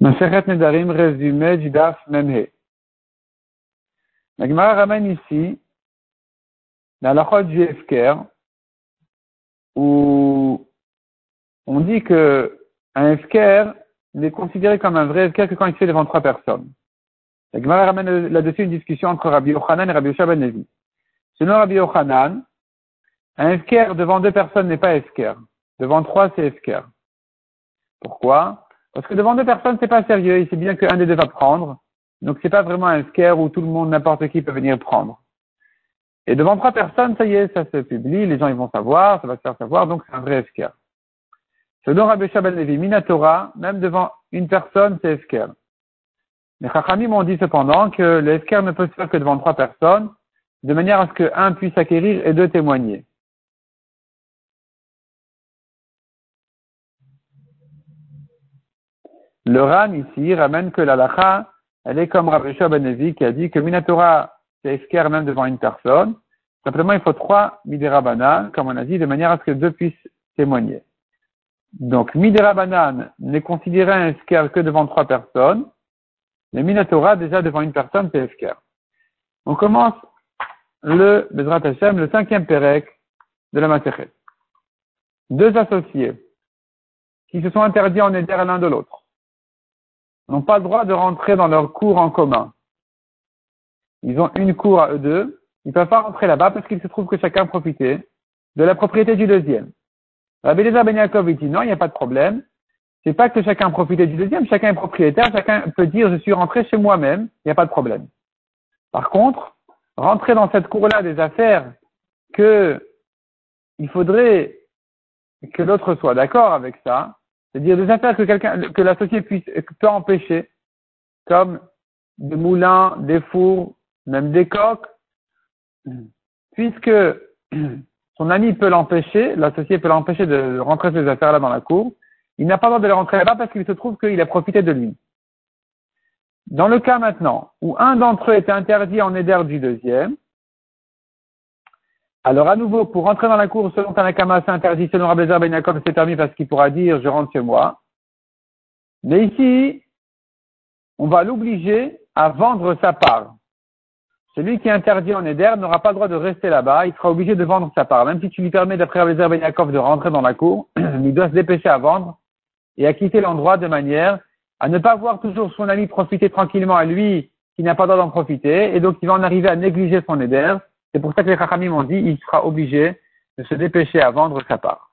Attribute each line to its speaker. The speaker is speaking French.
Speaker 1: Masechet Nedarim, résumé du Daf Memhe. La Gemara ramène ici la lachot du Efker, où on dit que un Efker n'est considéré comme un vrai Efker que quand il se fait devant trois personnes. La Gemara ramène là-dessus une discussion entre Rabbi Yochanan et Rabbi Yosha ben Levi. Selon Rabbi Yochanan, un Efker devant deux personnes n'est pas Efker. Devant trois, c'est Efker. Pourquoi? Parce que devant deux personnes, c'est pas sérieux. Il sait bien qu'un des deux va prendre. Donc c'est pas vraiment un scare où tout le monde, n'importe qui peut venir prendre. Et devant trois personnes, ça y est, ça se publie, les gens ils vont savoir, ça va se faire savoir, donc c'est un vrai scare. Selon Rabbi Shabbat Levi, Minatora, même devant une personne, c'est scare. Les Chachamim m'ont dit cependant que le scare ne peut se faire que devant trois personnes, de manière à ce qu'un puisse acquérir et deux témoigner. Le Ran ici ramène que la lacha, elle est comme Rabbi Ben qui a dit que Minatora, c'est esquer même devant une personne. Simplement, il faut trois Midera comme on a dit, de manière à ce que deux puissent témoigner. Donc, Midera n'est considéré un esquer que devant trois personnes. Mais Minatora, déjà devant une personne, c'est esquer. On commence le Bezrat Hashem, le cinquième Pérec de la Masechet. Deux associés qui se sont interdits en aider l'un de l'autre n'ont pas le droit de rentrer dans leur cour en commun. Ils ont une cour à eux deux. Ils ne peuvent pas rentrer là-bas parce qu'il se trouve que chacun profitait de la propriété du deuxième. Rabbi Lézar Ben dit non, il n'y a pas de problème. C'est pas que chacun profitait du deuxième, chacun est propriétaire, chacun peut dire je suis rentré chez moi-même, il n'y a pas de problème. Par contre, rentrer dans cette cour-là des affaires que il faudrait que l'autre soit d'accord avec ça, c'est-à-dire des affaires que quelqu'un, que l'associé peut empêcher, comme des moulins, des fours, même des coques, puisque son ami peut l'empêcher, l'associé peut l'empêcher de rentrer ces affaires-là dans la cour, il n'a pas le droit de les rentrer là-bas parce qu'il se trouve qu'il a profité de lui. Dans le cas maintenant où un d'entre eux est interdit en aider du deuxième, alors à nouveau, pour rentrer dans la cour selon Tanakama, c'est interdit, selon Rabbezer Ben Yaakov, c'est permis parce qu'il pourra dire je rentre chez moi. Mais ici, on va l'obliger à vendre sa part. Celui qui est interdit en Éder n'aura pas le droit de rester là-bas, il sera obligé de vendre sa part. Même si tu lui permets, d'après Rabbezer Ben Yaakov, de rentrer dans la cour, il doit se dépêcher à vendre et à quitter l'endroit de manière à ne pas voir toujours son ami profiter tranquillement à lui qui n'a pas le droit d'en profiter, et donc il va en arriver à négliger son Éder, c'est pour ça que les Chachamim ont dit il sera obligé de se dépêcher à vendre sa part.